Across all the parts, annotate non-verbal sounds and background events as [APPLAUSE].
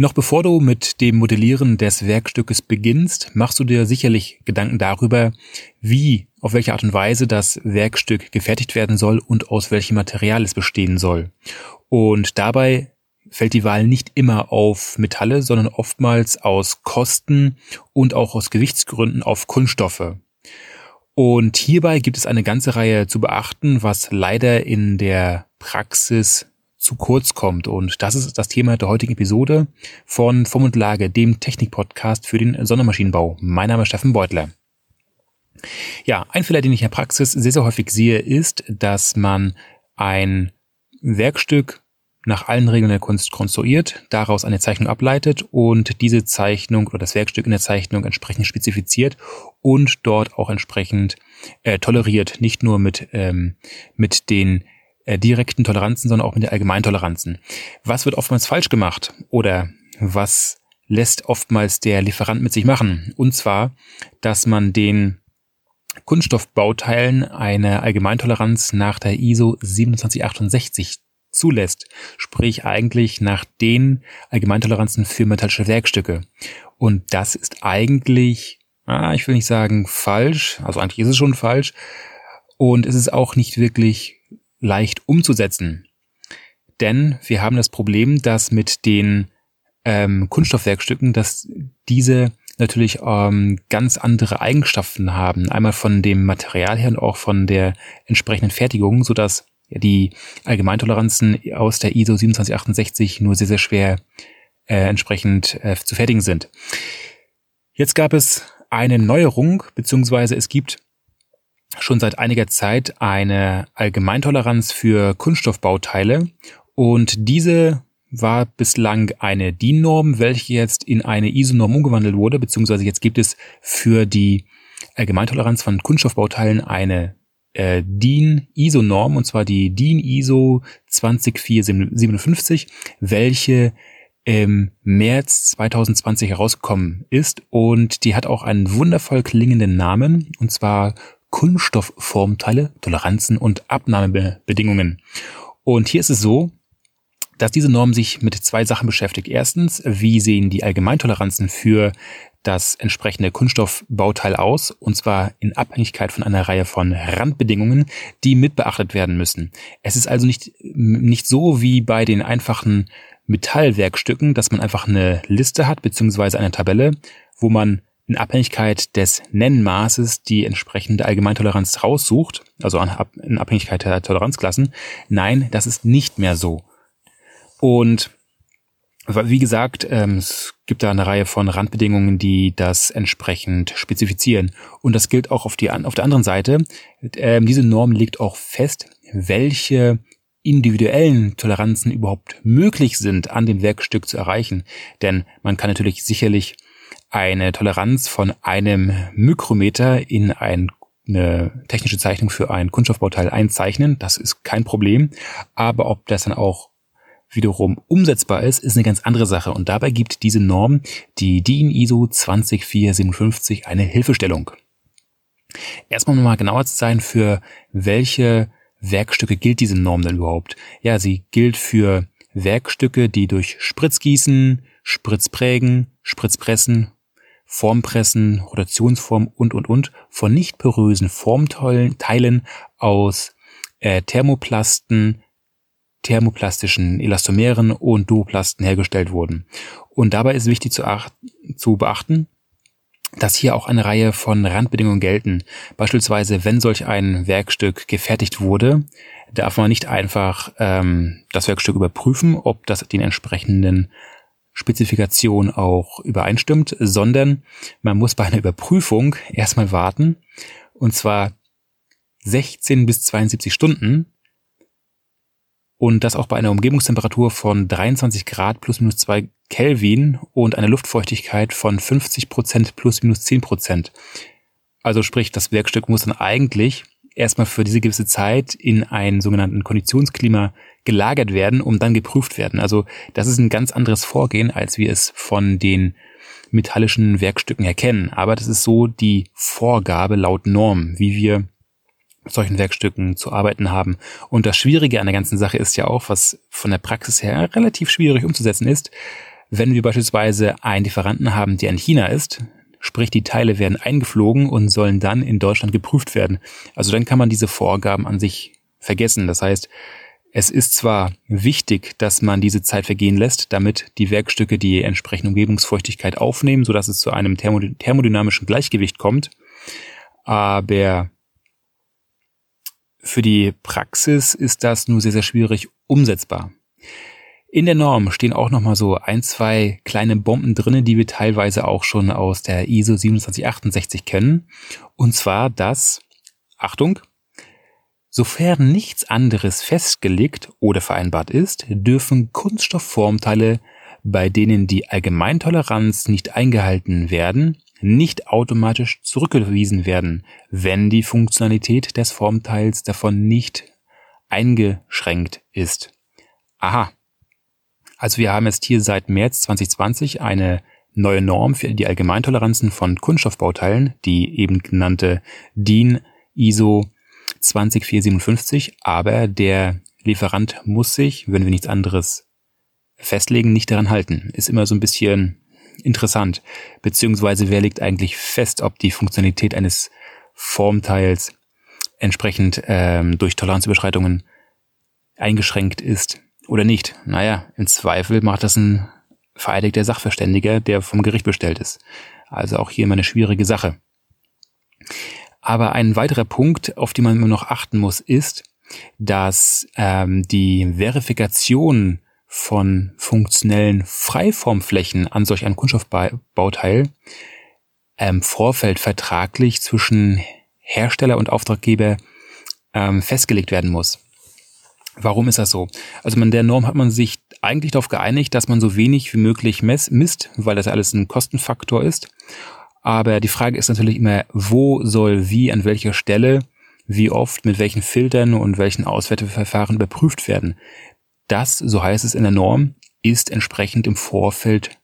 Noch bevor du mit dem Modellieren des Werkstückes beginnst, machst du dir sicherlich Gedanken darüber, wie, auf welche Art und Weise das Werkstück gefertigt werden soll und aus welchem Material es bestehen soll. Und dabei fällt die Wahl nicht immer auf Metalle, sondern oftmals aus Kosten und auch aus Gewichtsgründen auf Kunststoffe. Und hierbei gibt es eine ganze Reihe zu beachten, was leider in der Praxis zu kurz kommt. Und das ist das Thema der heutigen Episode von Form und Lage, dem Technik-Podcast für den Sondermaschinenbau. Mein Name ist Steffen Beutler. Ja, ein Fehler, den ich in der Praxis sehr, sehr häufig sehe, ist, dass man ein Werkstück nach allen Regeln der Kunst konstruiert, daraus eine Zeichnung ableitet und diese Zeichnung oder das Werkstück in der Zeichnung entsprechend spezifiziert und dort auch entsprechend äh, toleriert, nicht nur mit, ähm, mit den äh, direkten Toleranzen, sondern auch mit den Allgemeintoleranzen. Was wird oftmals falsch gemacht oder was lässt oftmals der Lieferant mit sich machen? Und zwar, dass man den Kunststoffbauteilen eine Allgemeintoleranz nach der ISO 2768 zulässt, sprich eigentlich nach den Allgemeintoleranzen für metallische Werkstücke. Und das ist eigentlich, ah, ich will nicht sagen falsch, also eigentlich ist es schon falsch. Und es ist auch nicht wirklich leicht umzusetzen. Denn wir haben das Problem, dass mit den ähm, Kunststoffwerkstücken, dass diese natürlich ähm, ganz andere Eigenschaften haben. Einmal von dem Material her und auch von der entsprechenden Fertigung, so dass ja, die Allgemeintoleranzen aus der ISO 2768 nur sehr, sehr schwer äh, entsprechend äh, zu fertigen sind. Jetzt gab es eine Neuerung, beziehungsweise es gibt schon seit einiger Zeit eine Allgemeintoleranz für Kunststoffbauteile. Und diese war bislang eine DIN-Norm, welche jetzt in eine ISO-Norm umgewandelt wurde, beziehungsweise jetzt gibt es für die Allgemeintoleranz von Kunststoffbauteilen eine äh, DIN-ISO-Norm, und zwar die DIN-ISO 20457, welche im März 2020 herausgekommen ist. Und die hat auch einen wundervoll klingenden Namen, und zwar Kunststoffformteile, Toleranzen und Abnahmebedingungen. Und hier ist es so, dass diese Norm sich mit zwei Sachen beschäftigt. Erstens, wie sehen die Allgemeintoleranzen für das entsprechende Kunststoffbauteil aus, und zwar in Abhängigkeit von einer Reihe von Randbedingungen, die mit beachtet werden müssen. Es ist also nicht, nicht so wie bei den einfachen Metallwerkstücken, dass man einfach eine Liste hat, beziehungsweise eine Tabelle, wo man in Abhängigkeit des Nennmaßes die entsprechende Allgemeintoleranz raussucht, also in Abhängigkeit der Toleranzklassen. Nein, das ist nicht mehr so. Und wie gesagt, ähm, es gibt da eine Reihe von Randbedingungen, die das entsprechend spezifizieren. Und das gilt auch auf, die, auf der anderen Seite. Ähm, diese Norm legt auch fest, welche individuellen Toleranzen überhaupt möglich sind, an dem Werkstück zu erreichen. Denn man kann natürlich sicherlich eine Toleranz von einem Mikrometer in ein, eine technische Zeichnung für ein Kunststoffbauteil einzeichnen. Das ist kein Problem. Aber ob das dann auch wiederum umsetzbar ist, ist eine ganz andere Sache. Und dabei gibt diese Norm, die DIN ISO 20457, eine Hilfestellung. Erstmal nochmal genauer zu sein, für welche Werkstücke gilt diese Norm denn überhaupt? Ja, sie gilt für Werkstücke, die durch Spritzgießen, Spritzprägen, Spritzpressen Formpressen, Rotationsform und, und, und von nicht porösen Formteilen aus äh, Thermoplasten, thermoplastischen Elastomeren und Duoplasten hergestellt wurden. Und dabei ist wichtig zu, zu beachten, dass hier auch eine Reihe von Randbedingungen gelten. Beispielsweise, wenn solch ein Werkstück gefertigt wurde, darf man nicht einfach ähm, das Werkstück überprüfen, ob das den entsprechenden Spezifikation auch übereinstimmt, sondern man muss bei einer Überprüfung erstmal warten, und zwar 16 bis 72 Stunden, und das auch bei einer Umgebungstemperatur von 23 Grad plus minus 2 Kelvin und einer Luftfeuchtigkeit von 50 Prozent plus minus 10 Prozent. Also sprich, das Werkstück muss dann eigentlich erstmal für diese gewisse Zeit in einen sogenannten Konditionsklima gelagert werden, um dann geprüft werden. Also das ist ein ganz anderes Vorgehen, als wir es von den metallischen Werkstücken erkennen. Aber das ist so die Vorgabe laut Norm, wie wir solchen Werkstücken zu arbeiten haben. Und das Schwierige an der ganzen Sache ist ja auch, was von der Praxis her relativ schwierig umzusetzen ist, Wenn wir beispielsweise einen Lieferanten haben, der in China ist, sprich die Teile werden eingeflogen und sollen dann in Deutschland geprüft werden. Also dann kann man diese Vorgaben an sich vergessen. Das heißt, es ist zwar wichtig, dass man diese Zeit vergehen lässt, damit die Werkstücke die entsprechende Umgebungsfeuchtigkeit aufnehmen, sodass es zu einem thermodynamischen Gleichgewicht kommt, aber für die Praxis ist das nur sehr, sehr schwierig umsetzbar. In der Norm stehen auch nochmal so ein, zwei kleine Bomben drinnen, die wir teilweise auch schon aus der ISO 2768 kennen. Und zwar das, Achtung, sofern nichts anderes festgelegt oder vereinbart ist, dürfen Kunststoffformteile, bei denen die Allgemeintoleranz nicht eingehalten werden, nicht automatisch zurückgewiesen werden, wenn die Funktionalität des Formteils davon nicht eingeschränkt ist. Aha. Also wir haben jetzt hier seit März 2020 eine neue Norm für die Allgemeintoleranzen von Kunststoffbauteilen, die eben genannte DIN ISO 20457, aber der Lieferant muss sich, wenn wir nichts anderes festlegen, nicht daran halten. Ist immer so ein bisschen interessant. Beziehungsweise wer legt eigentlich fest, ob die Funktionalität eines Formteils entsprechend ähm, durch Toleranzüberschreitungen eingeschränkt ist oder nicht. Naja, im Zweifel macht das ein vereidigter Sachverständiger, der vom Gericht bestellt ist. Also auch hier immer eine schwierige Sache. Aber ein weiterer Punkt, auf den man immer noch achten muss, ist, dass ähm, die Verifikation von funktionellen Freiformflächen an solch einem Kunststoffbauteil ähm, Vorfeld vertraglich zwischen Hersteller und Auftraggeber ähm, festgelegt werden muss. Warum ist das so? Also in der Norm hat man sich eigentlich darauf geeinigt, dass man so wenig wie möglich misst, weil das alles ein Kostenfaktor ist. Aber die Frage ist natürlich immer, wo soll wie, an welcher Stelle, wie oft, mit welchen Filtern und welchen Auswerteverfahren überprüft werden. Das, so heißt es in der Norm, ist entsprechend im Vorfeld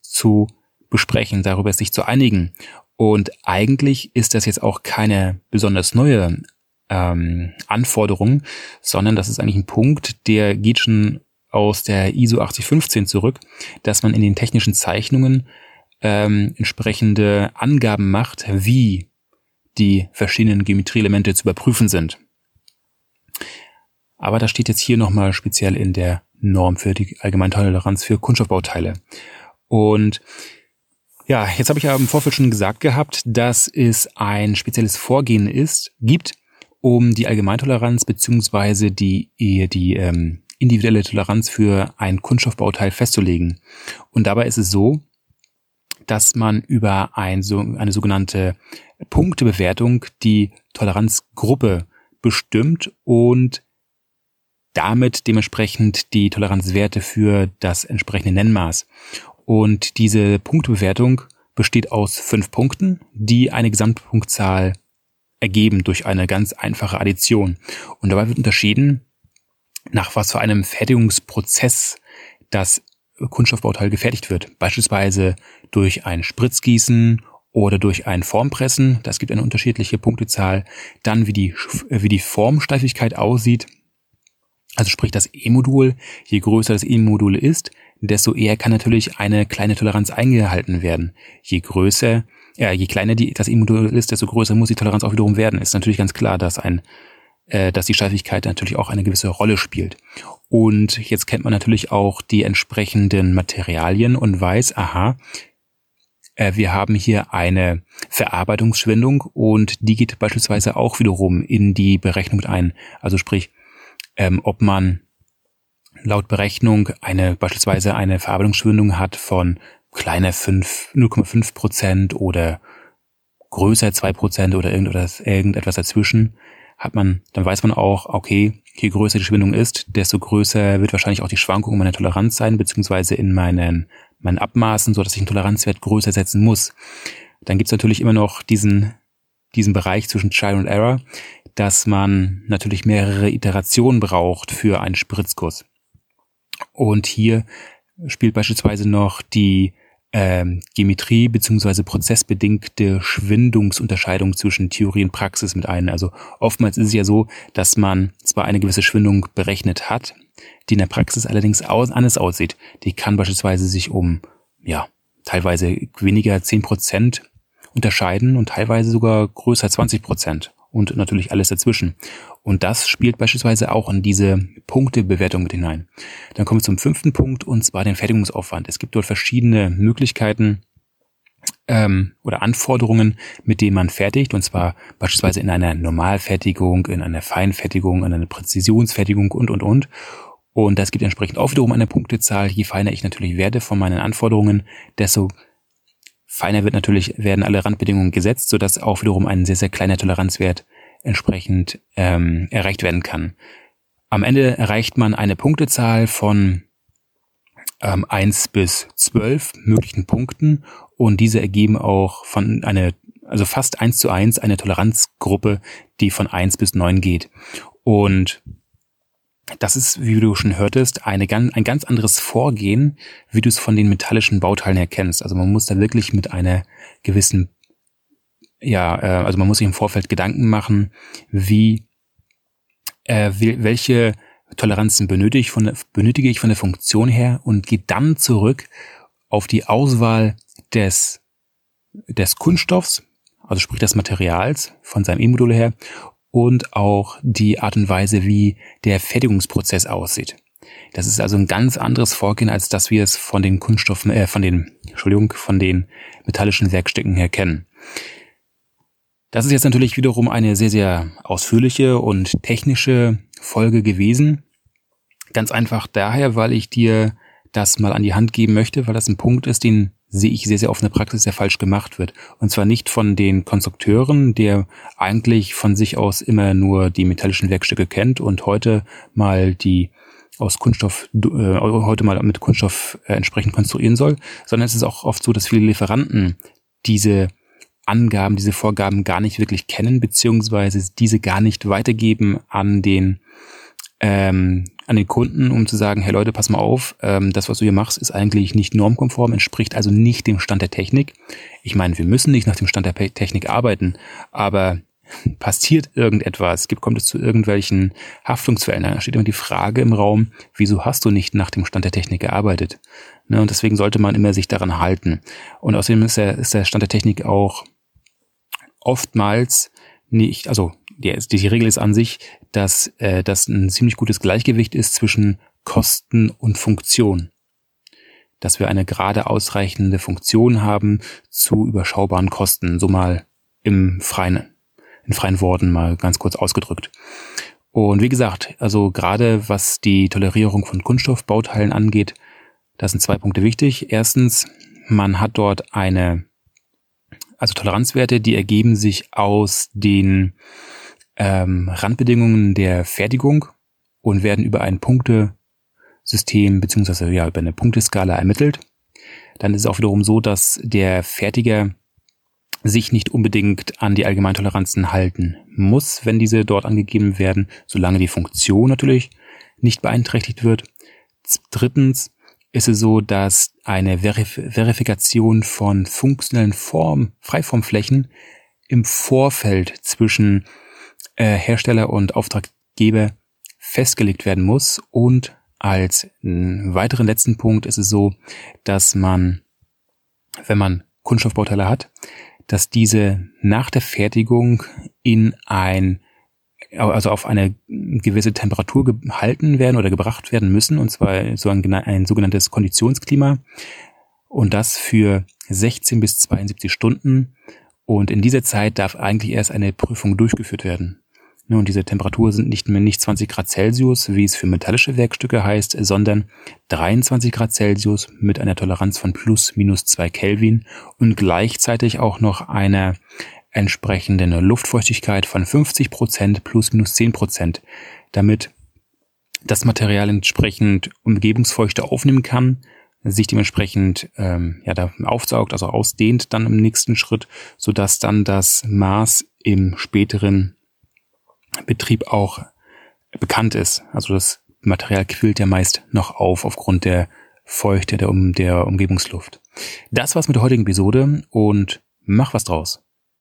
zu besprechen, darüber sich zu einigen. Und eigentlich ist das jetzt auch keine besonders neue ähm, Anforderung, sondern das ist eigentlich ein Punkt, der geht schon aus der ISO 8015 zurück, dass man in den technischen Zeichnungen ähm, entsprechende Angaben macht, wie die verschiedenen Geometrieelemente zu überprüfen sind. Aber das steht jetzt hier nochmal speziell in der Norm für die Allgemeintoleranz für Kunststoffbauteile. Und ja, jetzt habe ich ja im Vorfeld schon gesagt gehabt, dass es ein spezielles Vorgehen ist, gibt, um die Allgemeintoleranz beziehungsweise die, die ähm, individuelle Toleranz für ein Kunststoffbauteil festzulegen. Und dabei ist es so, dass man über ein, so, eine sogenannte Punktebewertung die Toleranzgruppe bestimmt und damit dementsprechend die Toleranzwerte für das entsprechende Nennmaß. Und diese Punktebewertung besteht aus fünf Punkten, die eine Gesamtpunktzahl ergeben durch eine ganz einfache Addition. Und dabei wird unterschieden, nach was für einem Fertigungsprozess das Kunststoffbauteil gefertigt wird. Beispielsweise durch ein Spritzgießen oder durch ein Formpressen. Das gibt eine unterschiedliche Punktezahl. Dann wie die, wie die Formsteifigkeit aussieht. Also sprich das E-Modul, je größer das E-Modul ist, desto eher kann natürlich eine kleine Toleranz eingehalten werden. Je größer, ja, je kleiner die, das E-Modul ist, desto größer muss die Toleranz auch wiederum werden. Ist natürlich ganz klar, dass ein äh, dass die Steifigkeit natürlich auch eine gewisse Rolle spielt. Und jetzt kennt man natürlich auch die entsprechenden Materialien und weiß, aha, äh, wir haben hier eine Verarbeitungsschwindung und die geht beispielsweise auch wiederum in die Berechnung mit ein. Also sprich, ähm, ob man laut Berechnung eine beispielsweise eine Verarbeitungsschwindung hat von kleiner 5, 0,5 Prozent oder größer 2 Prozent oder irgendetwas dazwischen, hat man, dann weiß man auch, okay, je größer die Schwindung ist, desto größer wird wahrscheinlich auch die Schwankung meiner Toleranz sein, beziehungsweise in meinen, meinen Abmaßen, so dass ich einen Toleranzwert größer setzen muss. Dann gibt's natürlich immer noch diesen, diesen Bereich zwischen Trial und Error, dass man natürlich mehrere Iterationen braucht für einen Spritzkurs. Und hier spielt beispielsweise noch die ähm, Geometrie beziehungsweise prozessbedingte Schwindungsunterscheidung zwischen Theorie und Praxis mit ein. Also oftmals ist es ja so, dass man zwar eine gewisse Schwindung berechnet hat, die in der Praxis allerdings anders aussieht. Die kann beispielsweise sich um, ja, teilweise weniger zehn Prozent unterscheiden und teilweise sogar größer 20 Prozent und natürlich alles dazwischen. Und das spielt beispielsweise auch in diese Punktebewertung mit hinein. Dann kommen wir zum fünften Punkt und zwar den Fertigungsaufwand. Es gibt dort verschiedene Möglichkeiten ähm, oder Anforderungen, mit denen man fertigt, und zwar beispielsweise in einer Normalfertigung, in einer Feinfertigung, in einer Präzisionsfertigung und und und. Und das gibt entsprechend auch wiederum eine Punktezahl. Je feiner ich natürlich werde von meinen Anforderungen, desto feiner wird natürlich, werden alle Randbedingungen gesetzt, sodass auch wiederum ein sehr, sehr kleiner Toleranzwert entsprechend ähm, erreicht werden kann. Am Ende erreicht man eine Punktezahl von ähm, 1 bis 12 möglichen Punkten und diese ergeben auch von eine, also fast eins zu eins eine Toleranzgruppe, die von 1 bis 9 geht. Und das ist, wie du schon hörtest, eine, ein ganz anderes Vorgehen, wie du es von den metallischen Bauteilen erkennst. Also man muss da wirklich mit einer gewissen, ja, äh, also man muss sich im Vorfeld Gedanken machen, wie, äh, welche Toleranzen benötige ich, von, benötige ich von der Funktion her und gehe dann zurück auf die Auswahl des, des Kunststoffs, also sprich des Materials von seinem E-Modul her und auch die Art und Weise, wie der Fertigungsprozess aussieht. Das ist also ein ganz anderes Vorgehen, als dass wir es von den Kunststoffen, äh, von den, Entschuldigung, von den metallischen Werkstücken her kennen. Das ist jetzt natürlich wiederum eine sehr, sehr ausführliche und technische Folge gewesen. Ganz einfach daher, weil ich dir das mal an die Hand geben möchte, weil das ein Punkt ist, den sehe ich sehr, sehr oft in der Praxis, der falsch gemacht wird. Und zwar nicht von den Konstrukteuren, der eigentlich von sich aus immer nur die metallischen Werkstücke kennt und heute mal die aus Kunststoff, äh, heute mal mit Kunststoff äh, entsprechend konstruieren soll, sondern es ist auch oft so, dass viele Lieferanten diese Angaben, diese Vorgaben gar nicht wirklich kennen, beziehungsweise diese gar nicht weitergeben an den ähm, an den Kunden, um zu sagen, hey Leute, pass mal auf, ähm, das, was du hier machst, ist eigentlich nicht normkonform, entspricht also nicht dem Stand der Technik. Ich meine, wir müssen nicht nach dem Stand der Technik arbeiten, aber [LAUGHS] passiert irgendetwas, gibt, kommt es zu irgendwelchen Haftungsfällen, da steht immer die Frage im Raum, wieso hast du nicht nach dem Stand der Technik gearbeitet? Ne, und deswegen sollte man immer sich daran halten. Und außerdem ist der, ist der Stand der Technik auch oftmals nicht, also die, die Regel ist an sich, dass äh, das ein ziemlich gutes Gleichgewicht ist zwischen Kosten und Funktion. Dass wir eine gerade ausreichende Funktion haben zu überschaubaren Kosten, so mal im freien, in freien Worten mal ganz kurz ausgedrückt. Und wie gesagt, also gerade was die Tolerierung von Kunststoffbauteilen angeht, da sind zwei Punkte wichtig. Erstens, man hat dort eine, also Toleranzwerte, die ergeben sich aus den ähm, Randbedingungen der Fertigung und werden über ein Punktesystem beziehungsweise ja über eine Punkteskala ermittelt. Dann ist es auch wiederum so, dass der Fertiger sich nicht unbedingt an die Allgemeintoleranzen halten muss, wenn diese dort angegeben werden, solange die Funktion natürlich nicht beeinträchtigt wird. Drittens ist es so, dass eine Verif Verifikation von funktionellen Form, Freiformflächen im Vorfeld zwischen äh, Hersteller und Auftraggeber festgelegt werden muss. Und als weiteren letzten Punkt ist es so, dass man, wenn man Kunststoffbauteile hat, dass diese nach der Fertigung in ein also auf eine gewisse Temperatur gehalten werden oder gebracht werden müssen, und zwar so ein, ein sogenanntes Konditionsklima. Und das für 16 bis 72 Stunden. Und in dieser Zeit darf eigentlich erst eine Prüfung durchgeführt werden. Und diese Temperatur sind nicht mehr nicht 20 Grad Celsius, wie es für metallische Werkstücke heißt, sondern 23 Grad Celsius mit einer Toleranz von plus minus zwei Kelvin und gleichzeitig auch noch einer entsprechenden Luftfeuchtigkeit von 50 Prozent plus minus 10 Prozent, damit das Material entsprechend Umgebungsfeuchte aufnehmen kann, sich dementsprechend ähm, ja da aufsaugt, also ausdehnt dann im nächsten Schritt, so dass dann das Maß im späteren Betrieb auch bekannt ist. Also das Material quillt ja meist noch auf aufgrund der Feuchte der, um, der Umgebungsluft. Das war's mit der heutigen Episode und mach was draus.